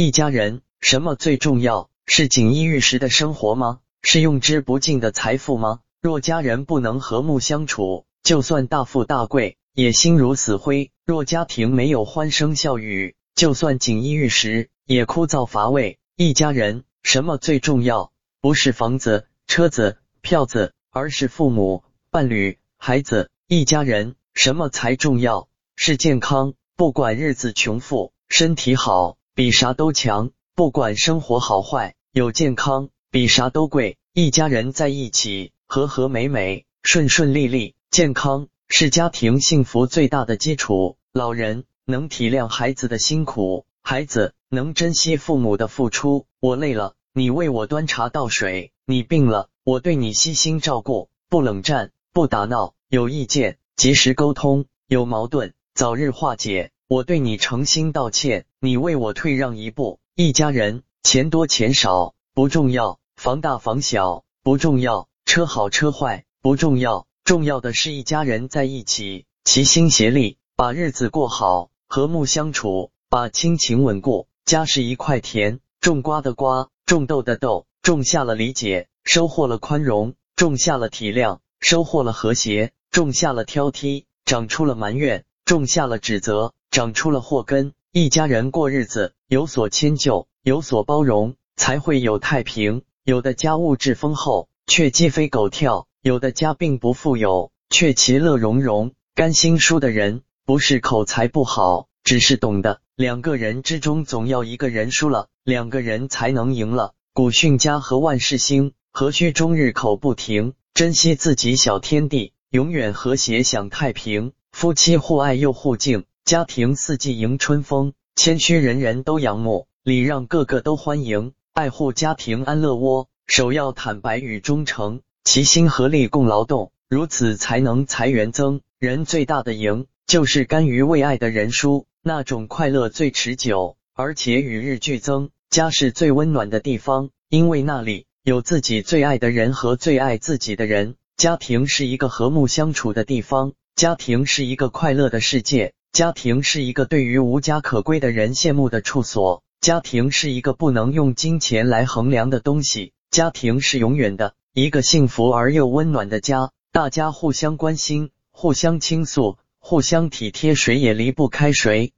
一家人什么最重要？是锦衣玉食的生活吗？是用之不尽的财富吗？若家人不能和睦相处，就算大富大贵，也心如死灰；若家庭没有欢声笑语，就算锦衣玉食，也枯燥乏味。一家人什么最重要？不是房子、车子、票子，而是父母、伴侣、孩子。一家人什么才重要？是健康。不管日子穷富，身体好比啥都强；不管生活好坏，有健康比啥都贵。一家人在一起，和和美美，顺顺利利。健康是家庭幸福最大的基础。老人能体谅孩子的辛苦，孩子能珍惜父母的付出。我累了，你为我端茶倒水；你病了，我对你悉心照顾，不冷战，不打闹。有意见及时沟通，有矛盾。早日化解，我对你诚心道歉，你为我退让一步。一家人，钱多钱少不重要，房大房小不重要，车好车坏不重要，重要的是一家人在一起，齐心协力把日子过好，和睦相处，把亲情稳固。家是一块田，种瓜的瓜，种豆的豆，种下了理解，收获了宽容；种下了体谅，收获了和谐；种下了挑剔，长出了埋怨。种下了指责，长出了祸根。一家人过日子，有所迁就，有所包容，才会有太平。有的家物质丰厚，却鸡飞狗跳；有的家并不富有，却其乐融融。甘心输的人，不是口才不好，只是懂得两个人之中总要一个人输了，两个人才能赢了。古训家和万事兴，何须终日口不停？珍惜自己小天地，永远和谐享太平。夫妻互爱又互敬，家庭四季迎春风。谦虚人人都仰慕，礼让个个都欢迎。爱护家庭安乐窝，首要坦白与忠诚，齐心合力共劳动，如此才能财源增。人最大的赢，就是甘于为爱的人输，那种快乐最持久，而且与日俱增。家是最温暖的地方，因为那里有自己最爱的人和最爱自己的人。家庭是一个和睦相处的地方。家庭是一个快乐的世界，家庭是一个对于无家可归的人羡慕的处所，家庭是一个不能用金钱来衡量的东西，家庭是永远的一个幸福而又温暖的家，大家互相关心，互相倾诉，互相体贴，谁也离不开谁。